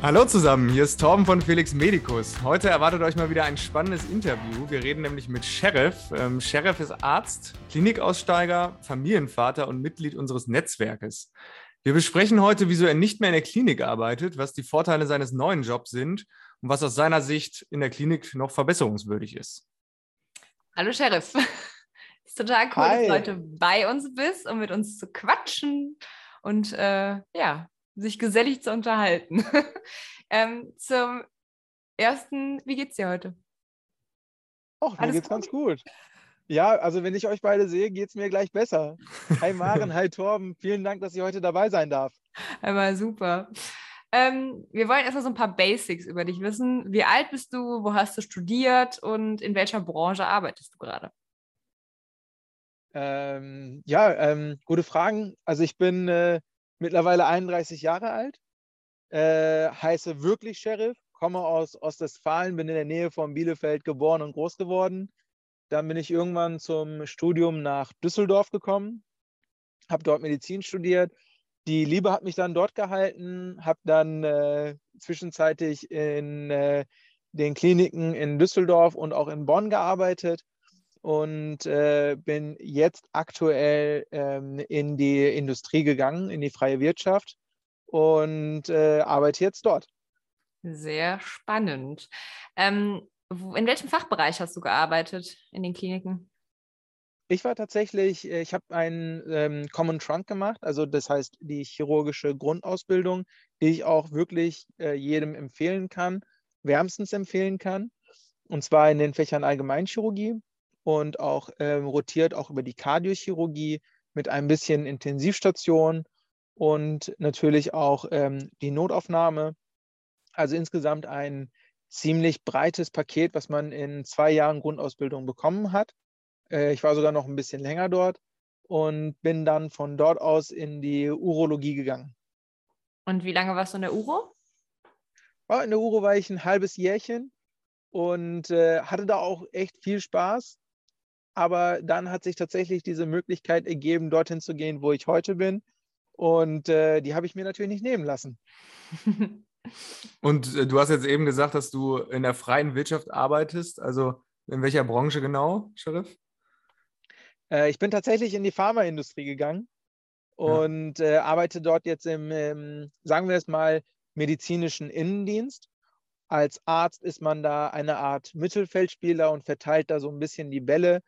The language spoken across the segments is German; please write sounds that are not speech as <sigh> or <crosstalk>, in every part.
Hallo zusammen, hier ist Torben von Felix Medicus. Heute erwartet euch mal wieder ein spannendes Interview. Wir reden nämlich mit Sheriff. Ähm, Sheriff ist Arzt, Klinikaussteiger, Familienvater und Mitglied unseres Netzwerkes. Wir besprechen heute, wieso er nicht mehr in der Klinik arbeitet, was die Vorteile seines neuen Jobs sind und was aus seiner Sicht in der Klinik noch verbesserungswürdig ist. Hallo Sheriff. <laughs> ist total cool, Hi. dass du heute bei uns bist, um mit uns zu quatschen und äh, ja, sich gesellig zu unterhalten. <laughs> ähm, zum ersten, wie geht's dir heute? Och, mir Alles geht's gut? ganz gut. Ja, also wenn ich euch beide sehe, geht's mir gleich besser. Hi Maren, <laughs> hi Torben, vielen Dank, dass ich heute dabei sein darf. Einmal super. Ähm, wir wollen erstmal so ein paar Basics über dich wissen. Wie alt bist du, wo hast du studiert und in welcher Branche arbeitest du gerade? Ähm, ja, ähm, gute Fragen. Also ich bin äh, mittlerweile 31 Jahre alt, äh, heiße wirklich Sheriff, komme aus Ostwestfalen, bin in der Nähe von Bielefeld geboren und groß geworden. Dann bin ich irgendwann zum Studium nach Düsseldorf gekommen, habe dort Medizin studiert. Die Liebe hat mich dann dort gehalten, habe dann äh, zwischenzeitlich in äh, den Kliniken in Düsseldorf und auch in Bonn gearbeitet und äh, bin jetzt aktuell ähm, in die Industrie gegangen, in die freie Wirtschaft und äh, arbeite jetzt dort. Sehr spannend. Ähm, in welchem Fachbereich hast du gearbeitet in den Kliniken? Ich war tatsächlich, äh, ich habe einen ähm, Common Trunk gemacht, also das heißt die chirurgische Grundausbildung, die ich auch wirklich äh, jedem empfehlen kann, wärmstens empfehlen kann. Und zwar in den Fächern Allgemeinchirurgie, und auch ähm, rotiert auch über die Kardiochirurgie mit ein bisschen Intensivstation und natürlich auch ähm, die Notaufnahme. Also insgesamt ein ziemlich breites Paket, was man in zwei Jahren Grundausbildung bekommen hat. Äh, ich war sogar noch ein bisschen länger dort und bin dann von dort aus in die Urologie gegangen. Und wie lange warst du in der Uro? in der Uro war ich ein halbes Jährchen und äh, hatte da auch echt viel Spaß. Aber dann hat sich tatsächlich diese Möglichkeit ergeben, dorthin zu gehen, wo ich heute bin. Und äh, die habe ich mir natürlich nicht nehmen lassen. <laughs> Und äh, du hast jetzt eben gesagt, dass du in der freien Wirtschaft arbeitest. Also in welcher Branche genau, Sheriff? Äh, ich bin tatsächlich in die Pharmaindustrie gegangen und ja. Äh, arbeite dort jetzt im, im, sagen wir es mal, medizinischen Innendienst. Als Arzt ist man da eine Art Mittelfeldspieler und verteilt da so ein bisschen die Bälle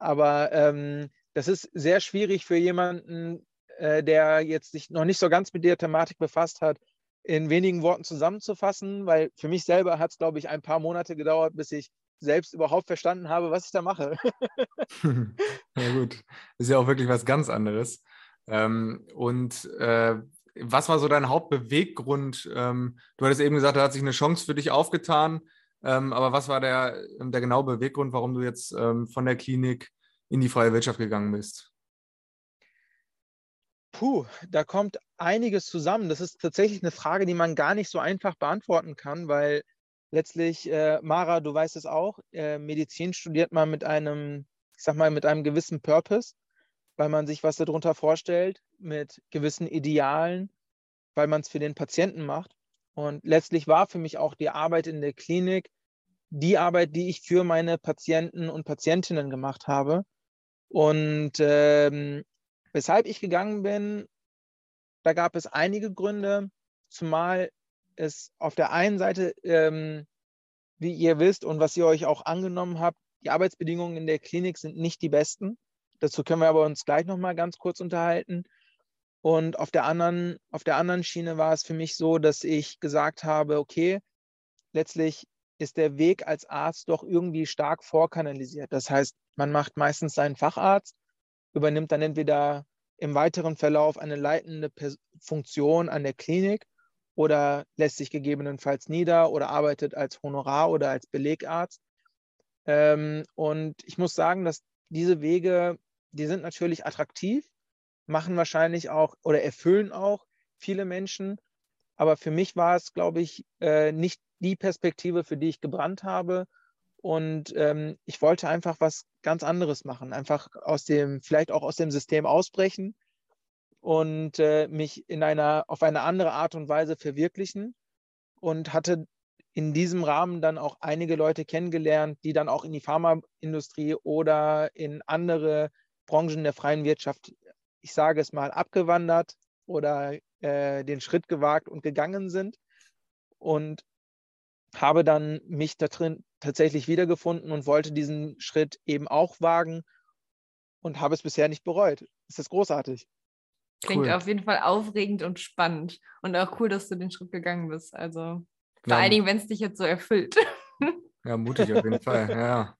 aber ähm, das ist sehr schwierig für jemanden, äh, der jetzt sich noch nicht so ganz mit der Thematik befasst hat, in wenigen Worten zusammenzufassen, weil für mich selber hat es, glaube ich, ein paar Monate gedauert, bis ich selbst überhaupt verstanden habe, was ich da mache. <laughs> <laughs> ja gut, ist ja auch wirklich was ganz anderes. Ähm, und äh, was war so dein Hauptbeweggrund? Ähm, du hattest eben gesagt, da hat sich eine Chance für dich aufgetan. Ähm, aber was war der, ähm, der genaue Beweggrund, warum du jetzt ähm, von der Klinik in die freie Wirtschaft gegangen bist? Puh, da kommt einiges zusammen. Das ist tatsächlich eine Frage, die man gar nicht so einfach beantworten kann, weil letztlich, äh, Mara, du weißt es auch, äh, Medizin studiert man mit einem, ich sag mal, mit einem gewissen Purpose, weil man sich was darunter vorstellt, mit gewissen Idealen, weil man es für den Patienten macht. Und letztlich war für mich auch die Arbeit in der Klinik die Arbeit, die ich für meine Patienten und Patientinnen gemacht habe. Und ähm, weshalb ich gegangen bin, da gab es einige Gründe, zumal es auf der einen Seite, ähm, wie ihr wisst und was ihr euch auch angenommen habt, die Arbeitsbedingungen in der Klinik sind nicht die besten. Dazu können wir aber uns gleich noch mal ganz kurz unterhalten. Und auf der anderen, auf der anderen Schiene war es für mich so, dass ich gesagt habe, okay, letztlich ist der Weg als Arzt doch irgendwie stark vorkanalisiert. Das heißt, man macht meistens seinen Facharzt, übernimmt dann entweder im weiteren Verlauf eine leitende Funktion an der Klinik oder lässt sich gegebenenfalls nieder oder arbeitet als Honorar oder als Belegarzt. Ähm, und ich muss sagen, dass diese Wege, die sind natürlich attraktiv, machen wahrscheinlich auch oder erfüllen auch viele Menschen. Aber für mich war es, glaube ich, äh, nicht die Perspektive, für die ich gebrannt habe. Und ähm, ich wollte einfach was ganz anderes machen, einfach aus dem, vielleicht auch aus dem System ausbrechen und äh, mich in einer, auf eine andere Art und Weise verwirklichen. und hatte in diesem Rahmen dann auch einige Leute kennengelernt, die dann auch in die Pharmaindustrie oder in andere Branchen der freien Wirtschaft, ich sage es mal, abgewandert oder äh, den Schritt gewagt und gegangen sind. Und habe dann mich da drin tatsächlich wiedergefunden und wollte diesen Schritt eben auch wagen und habe es bisher nicht bereut. Es ist großartig. Klingt cool. auf jeden Fall aufregend und spannend. Und auch cool, dass du den Schritt gegangen bist. Also vor ja. allen Dingen, wenn es dich jetzt so erfüllt. Ja, mutig auf jeden Fall. <laughs> Ja.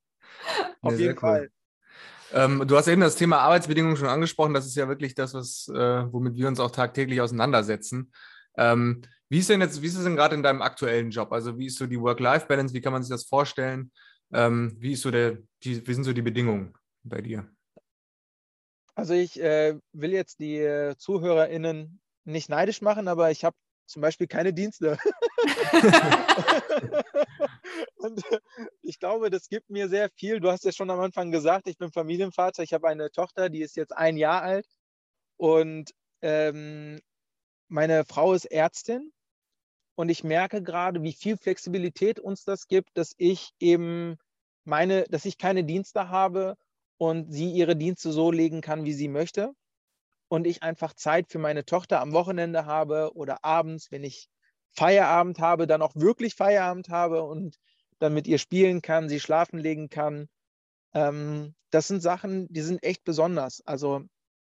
auf jeden cool. Fall. Ähm, du hast eben das Thema Arbeitsbedingungen schon angesprochen. Das ist ja wirklich das, was, äh, womit wir uns auch tagtäglich auseinandersetzen. Ähm, wie ist denn jetzt, wie ist es denn gerade in deinem aktuellen Job? Also wie ist so die Work-Life-Balance? Wie kann man sich das vorstellen? Ähm, wie ist so der, die, wie sind so die Bedingungen bei dir? Also ich äh, will jetzt die äh, ZuhörerInnen nicht neidisch machen, aber ich habe zum Beispiel keine Dienste. <laughs> und äh, ich glaube, das gibt mir sehr viel. Du hast ja schon am Anfang gesagt, ich bin Familienvater. Ich habe eine Tochter, die ist jetzt ein Jahr alt. Und ähm, meine Frau ist Ärztin. Und ich merke gerade, wie viel Flexibilität uns das gibt, dass ich eben meine, dass ich keine Dienste habe und sie ihre Dienste so legen kann, wie sie möchte und ich einfach Zeit für meine Tochter am Wochenende habe oder abends, wenn ich Feierabend habe, dann auch wirklich Feierabend habe und dann mit ihr spielen kann, sie schlafen legen kann. Ähm, das sind Sachen, die sind echt besonders. Also,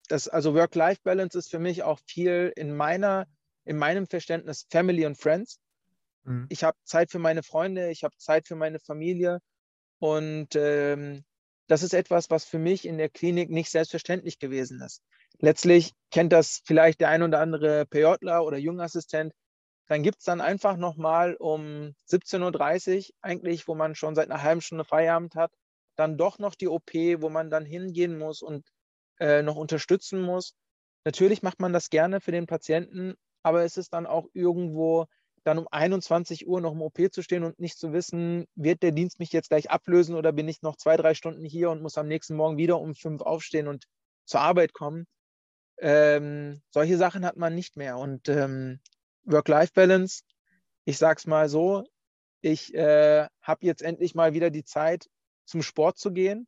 das, also Work-Life-Balance ist für mich auch viel in meiner, in meinem Verständnis Family und Friends. Mhm. Ich habe Zeit für meine Freunde, ich habe Zeit für meine Familie und ähm, das ist etwas, was für mich in der Klinik nicht selbstverständlich gewesen ist. Letztlich kennt das vielleicht der ein oder andere PJler oder Jungassistent. Dann gibt es dann einfach nochmal um 17.30 Uhr, eigentlich, wo man schon seit einer halben Stunde Feierabend hat, dann doch noch die OP, wo man dann hingehen muss und äh, noch unterstützen muss. Natürlich macht man das gerne für den Patienten, aber es ist dann auch irgendwo dann um 21 Uhr noch im OP zu stehen und nicht zu wissen, wird der Dienst mich jetzt gleich ablösen oder bin ich noch zwei, drei Stunden hier und muss am nächsten Morgen wieder um fünf aufstehen und zur Arbeit kommen. Ähm, solche Sachen hat man nicht mehr. Und ähm, Work-Life-Balance, ich sag's mal so, ich äh, habe jetzt endlich mal wieder die Zeit, zum Sport zu gehen.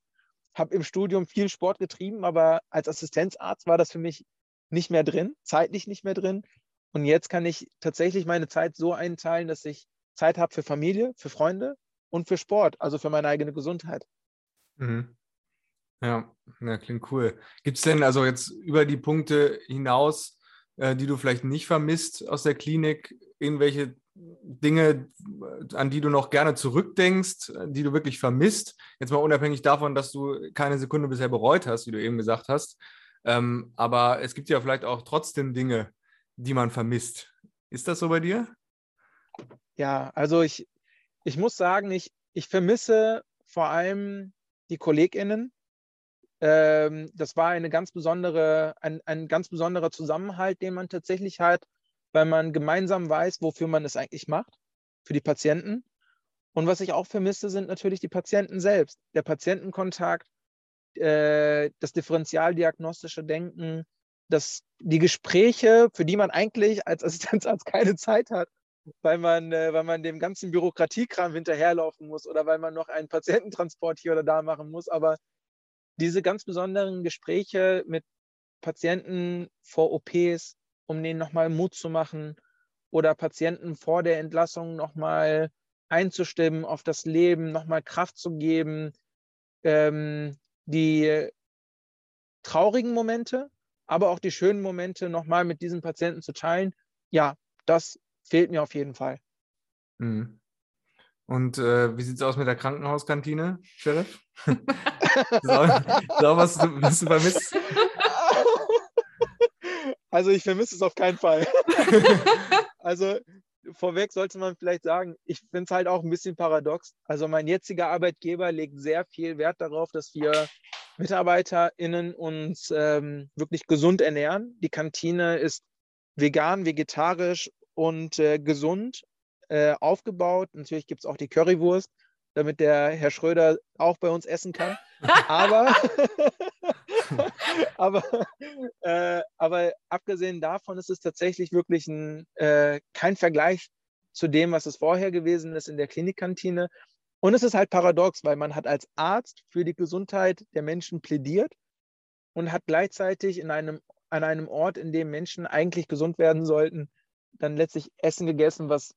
Habe im Studium viel Sport getrieben, aber als Assistenzarzt war das für mich nicht mehr drin, zeitlich nicht mehr drin. Und jetzt kann ich tatsächlich meine Zeit so einteilen, dass ich Zeit habe für Familie, für Freunde und für Sport, also für meine eigene Gesundheit. Mhm. Ja, ja, klingt cool. Gibt es denn also jetzt über die Punkte hinaus, äh, die du vielleicht nicht vermisst aus der Klinik, irgendwelche Dinge, an die du noch gerne zurückdenkst, die du wirklich vermisst? Jetzt mal unabhängig davon, dass du keine Sekunde bisher bereut hast, wie du eben gesagt hast. Ähm, aber es gibt ja vielleicht auch trotzdem Dinge, die man vermisst. Ist das so bei dir? Ja, also ich, ich muss sagen, ich, ich vermisse vor allem die KollegInnen. Ähm, das war eine ganz besondere, ein, ein ganz besonderer Zusammenhalt, den man tatsächlich hat, weil man gemeinsam weiß, wofür man es eigentlich macht, für die Patienten. Und was ich auch vermisse, sind natürlich die Patienten selbst. Der Patientenkontakt, äh, das differentialdiagnostische Denken, dass die Gespräche, für die man eigentlich als Assistenzarzt <laughs> keine Zeit hat, weil man, äh, weil man dem ganzen Bürokratiekram hinterherlaufen muss oder weil man noch einen Patiententransport hier oder da machen muss. Aber diese ganz besonderen Gespräche mit Patienten vor OPs, um denen nochmal Mut zu machen oder Patienten vor der Entlassung nochmal einzustimmen auf das Leben, nochmal Kraft zu geben, ähm, die traurigen Momente, aber auch die schönen Momente nochmal mit diesen Patienten zu teilen, ja, das fehlt mir auf jeden Fall. Mhm. Und äh, wie sieht es aus mit der Krankenhauskantine, Sheriff? <laughs> so, so, was, du, was du vermisst? Also ich vermisse es auf keinen Fall. <laughs> also vorweg sollte man vielleicht sagen, ich finde es halt auch ein bisschen paradox. Also mein jetziger Arbeitgeber legt sehr viel Wert darauf, dass wir MitarbeiterInnen uns ähm, wirklich gesund ernähren. Die Kantine ist vegan, vegetarisch und äh, gesund äh, aufgebaut. Natürlich gibt es auch die Currywurst, damit der Herr Schröder auch bei uns essen kann. Aber, <laughs> <laughs> aber, äh, aber abgesehen davon ist es tatsächlich wirklich ein, äh, kein Vergleich zu dem, was es vorher gewesen ist in der Klinikkantine. Und es ist halt paradox, weil man hat als Arzt für die Gesundheit der Menschen plädiert und hat gleichzeitig in einem, an einem Ort, in dem Menschen eigentlich gesund werden sollten, dann letztlich Essen gegessen, was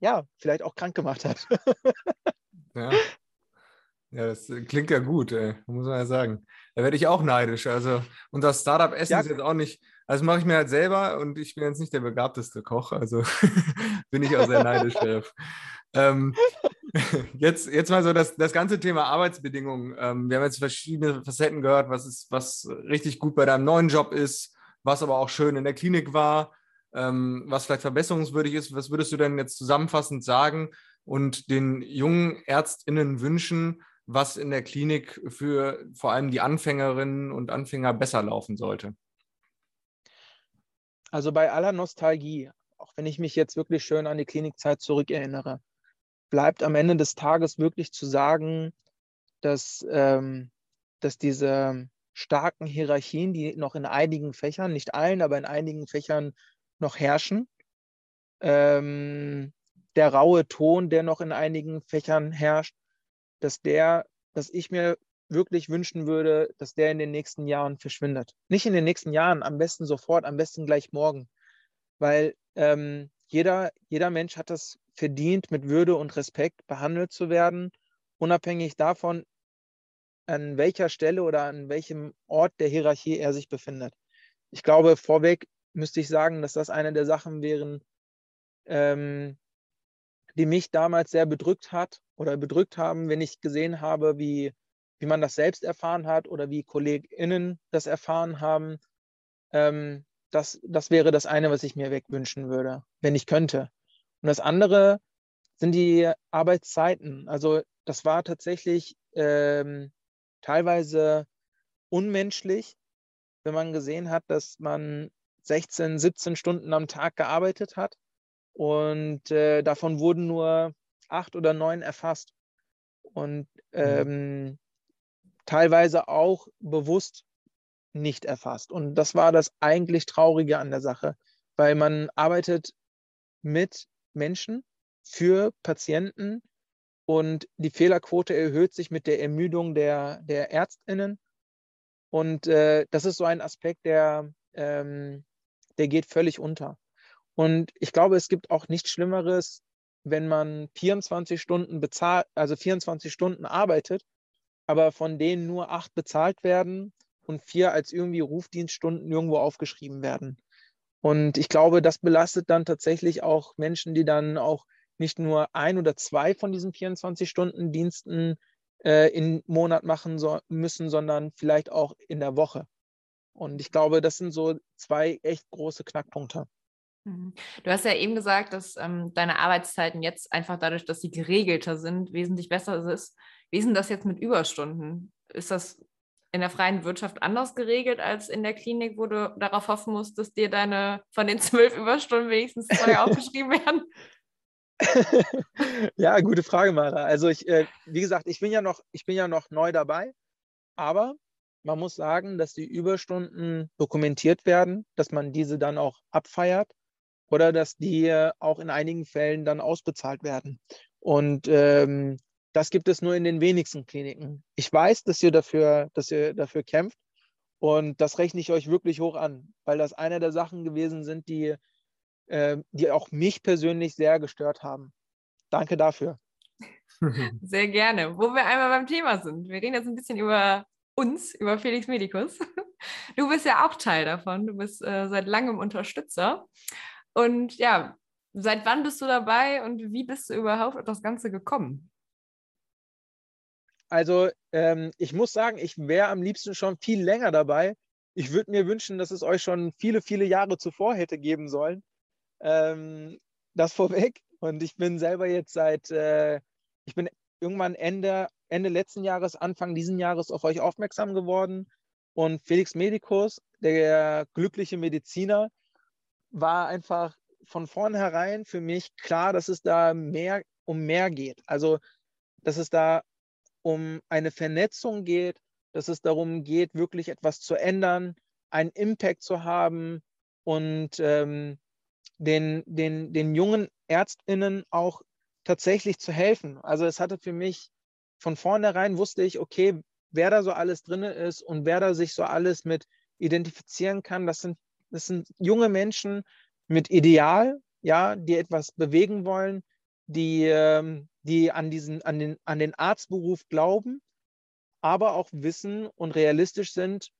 ja vielleicht auch krank gemacht hat. ja. <laughs> Ja, das klingt ja gut, ey, muss man ja sagen. Da werde ich auch neidisch. Also unser Startup-Essen ja. ist jetzt auch nicht, also mache ich mir halt selber und ich bin jetzt nicht der begabteste Koch, also <laughs> bin ich auch sehr neidisch, Chef. Ähm, <laughs> jetzt, jetzt mal so das, das ganze Thema Arbeitsbedingungen. Ähm, wir haben jetzt verschiedene Facetten gehört, was, ist, was richtig gut bei deinem neuen Job ist, was aber auch schön in der Klinik war, ähm, was vielleicht verbesserungswürdig ist. Was würdest du denn jetzt zusammenfassend sagen und den jungen ÄrztInnen wünschen, was in der Klinik für vor allem die Anfängerinnen und Anfänger besser laufen sollte? Also bei aller Nostalgie, auch wenn ich mich jetzt wirklich schön an die Klinikzeit zurückerinnere, bleibt am Ende des Tages wirklich zu sagen, dass, ähm, dass diese starken Hierarchien, die noch in einigen Fächern, nicht allen, aber in einigen Fächern noch herrschen, ähm, der raue Ton, der noch in einigen Fächern herrscht, dass der, dass ich mir wirklich wünschen würde, dass der in den nächsten Jahren verschwindet. Nicht in den nächsten Jahren, am besten sofort, am besten gleich morgen. Weil ähm, jeder, jeder Mensch hat es verdient, mit Würde und Respekt behandelt zu werden, unabhängig davon, an welcher Stelle oder an welchem Ort der Hierarchie er sich befindet. Ich glaube, vorweg müsste ich sagen, dass das eine der Sachen wären, ähm, die mich damals sehr bedrückt hat oder bedrückt haben, wenn ich gesehen habe, wie, wie man das selbst erfahren hat oder wie KollegInnen das erfahren haben. Ähm, das, das wäre das eine, was ich mir wegwünschen würde, wenn ich könnte. Und das andere sind die Arbeitszeiten. Also das war tatsächlich ähm, teilweise unmenschlich, wenn man gesehen hat, dass man 16, 17 Stunden am Tag gearbeitet hat und äh, davon wurden nur acht oder neun erfasst. Und mhm. ähm, teilweise auch bewusst nicht erfasst. Und das war das eigentlich Traurige an der Sache, weil man arbeitet mit Menschen für Patienten und die Fehlerquote erhöht sich mit der Ermüdung der, der Ärztinnen. Und äh, das ist so ein Aspekt, der, ähm, der geht völlig unter. Und ich glaube, es gibt auch nichts Schlimmeres, wenn man 24 Stunden bezahlt, also 24 Stunden arbeitet, aber von denen nur acht bezahlt werden und vier als irgendwie Rufdienststunden irgendwo aufgeschrieben werden. Und ich glaube, das belastet dann tatsächlich auch Menschen, die dann auch nicht nur ein oder zwei von diesen 24-Stunden-Diensten äh, im Monat machen so, müssen, sondern vielleicht auch in der Woche. Und ich glaube, das sind so zwei echt große Knackpunkte. Mhm. Du hast ja eben gesagt, dass ähm, deine Arbeitszeiten jetzt einfach dadurch, dass sie geregelter sind, wesentlich besser ist. Wie ist denn das jetzt mit Überstunden? Ist das in der freien Wirtschaft anders geregelt als in der Klinik, wo du darauf hoffen musst, dass dir deine von den <laughs> zwölf Überstunden wenigstens zwei aufgeschrieben werden? <laughs> ja, gute Frage, Mara. Also ich, äh, wie gesagt, ich bin ja noch, ich bin ja noch neu dabei, aber man muss sagen, dass die Überstunden dokumentiert werden, dass man diese dann auch abfeiert oder dass die auch in einigen Fällen dann ausbezahlt werden. Und ähm, das gibt es nur in den wenigsten Kliniken. Ich weiß, dass ihr dafür, dass ihr dafür kämpft und das rechne ich euch wirklich hoch an, weil das eine der Sachen gewesen sind, die, äh, die auch mich persönlich sehr gestört haben. Danke dafür. <laughs> Sehr gerne. Wo wir einmal beim Thema sind. Wir reden jetzt ein bisschen über uns, über Felix Medicus. <laughs> Du bist ja auch Teil davon. Du bist äh, seit langem Unterstützer. Und ja, seit wann bist du dabei und wie bist du überhaupt auf das Ganze gekommen? Also ähm, ich muss sagen, ich wäre am liebsten schon viel länger dabei. Ich würde mir wünschen, dass es euch schon viele, viele Jahre zuvor hätte geben sollen. Ähm, das <laughs> vorweg. Und ich bin selber jetzt seit, äh, ich bin irgendwann Ende, Ende letzten Jahres, Anfang diesen Jahres auf euch aufmerksam geworden. Und Felix Medicus, der glückliche Mediziner, war einfach von vornherein für mich klar, dass es da mehr um mehr geht. Also, dass es da um eine Vernetzung geht, dass es darum geht, wirklich etwas zu ändern, einen Impact zu haben und ähm, den, den, den jungen ÄrztInnen auch tatsächlich zu helfen. Also es hatte für mich von vornherein wusste ich, okay, wer da so alles drin ist und wer da sich so alles mit identifizieren kann. Das sind, das sind junge Menschen mit Ideal, ja, die etwas bewegen wollen, die, ähm, die an, diesen, an, den, an den Arztberuf glauben, aber auch wissen und realistisch sind,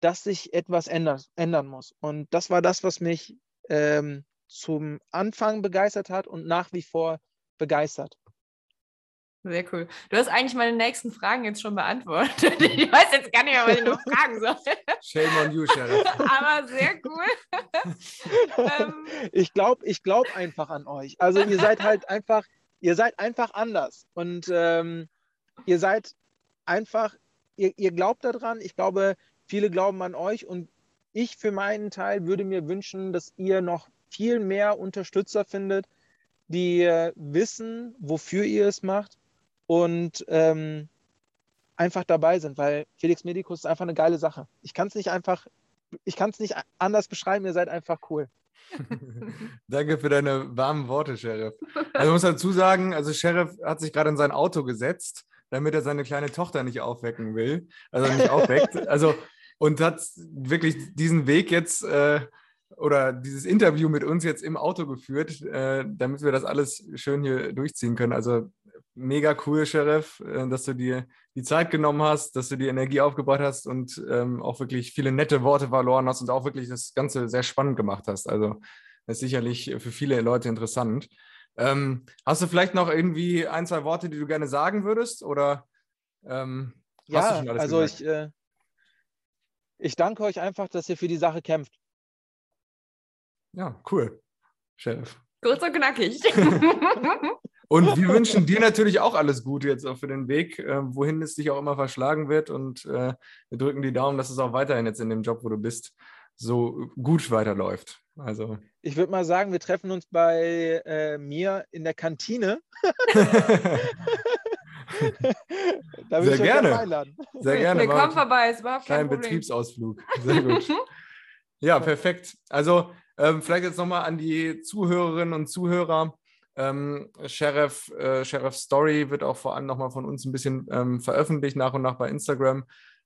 dass sich etwas ändern, ändern muss. Und das war das, was mich ähm, zum Anfang begeistert hat und nach wie vor begeistert. Sehr cool. Du hast eigentlich meine nächsten Fragen jetzt schon beantwortet. <laughs> Ich weiß jetzt gar nicht mehr, was ich noch fragen soll. Shame on you, Sheriff. <laughs> Aber sehr cool. <laughs> Ähm. ich glaube ich glaub einfach an euch. Also ihr seid halt einfach, ihr seid einfach anders. Und ähm, ihr seid einfach, ihr, ihr glaubt daran. Ich glaube, viele glauben an euch. Und ich für meinen Teil würde mir wünschen, dass ihr noch viel mehr Unterstützer findet, die wissen, wofür ihr es macht und ähm, einfach dabei sind, weil Felix Medicus ist einfach eine geile Sache. Ich kann es nicht einfach, ich kann es nicht anders beschreiben, ihr seid einfach cool. <laughs> Danke für deine warmen Worte, Sheriff. Also ich muss dazu sagen, also Sheriff hat sich gerade in sein Auto gesetzt, damit er seine kleine Tochter nicht aufwecken will, also nicht aufweckt. <laughs> Also und hat wirklich diesen Weg jetzt äh, oder dieses Interview mit uns jetzt im Auto geführt, äh, damit wir das alles schön hier durchziehen können. Also mega cool, Sheriff, äh, dass du dir die Zeit genommen hast, dass du die Energie aufgebaut hast und ähm, auch wirklich viele nette Worte verloren hast und auch wirklich das Ganze sehr spannend gemacht hast. Also das ist sicherlich für viele Leute interessant. Ähm, hast du vielleicht noch irgendwie ein, zwei Worte, die du gerne sagen würdest? Oder ähm, ja, also gesagt? ich, äh, ich danke euch einfach, dass ihr für die Sache kämpft. Ja, cool. Sheriff. Kurz und knackig. <laughs> Und wir wünschen dir natürlich auch alles Gute jetzt auch für den Weg, äh, wohin es dich auch immer verschlagen wird. Und äh, wir drücken die Daumen, dass es auch weiterhin jetzt in dem Job, wo du bist, so gut weiterläuft. Also. Ich würde mal sagen, wir treffen uns bei äh, mir in der Kantine. <laughs> da Sehr gerne. Einladen. Sehr gerne. Wir kommen vorbei, ist überhaupt kein Problem. Betriebsausflug. Sehr gut. <laughs> Ja, perfekt. Also ähm, vielleicht jetzt nochmal an die Zuhörerinnen und Zuhörer. Ähm, Sheriff, äh, Sheriff Story wird auch vor allem nochmal von uns ein bisschen ähm, veröffentlicht, nach und nach bei Instagram.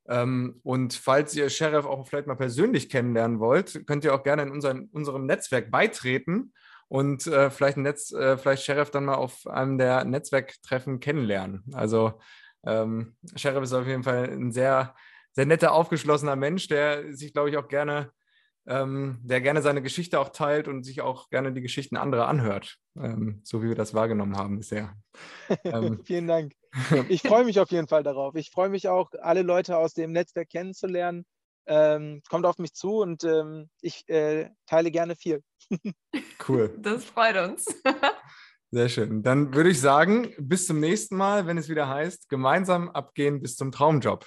Ähm, und falls ihr Sheriff auch vielleicht mal persönlich kennenlernen wollt, könnt ihr auch gerne in unseren, unserem Netzwerk beitreten und äh, vielleicht, Netz, äh, vielleicht Sheriff dann mal auf einem der Netzwerktreffen kennenlernen. Also ähm, Sheriff ist auf jeden Fall ein sehr, sehr netter, aufgeschlossener Mensch, der sich, glaube ich, auch gerne ähm, der gerne seine Geschichte auch teilt und sich auch gerne die Geschichten anderer anhört, ähm, so wie wir das wahrgenommen haben bisher. <laughs> Ähm, Vielen Dank. <laughs> Ich freue mich auf jeden Fall darauf. Ich freue mich auch, alle Leute aus dem Netzwerk kennenzulernen. Ähm, kommt auf mich zu und ähm, ich äh, teile gerne viel. <laughs> Cool. Das freut uns. Sehr schön. Dann würde ich sagen, bis zum nächsten Mal, wenn es wieder heißt, gemeinsam abgehen bis zum Traumjob.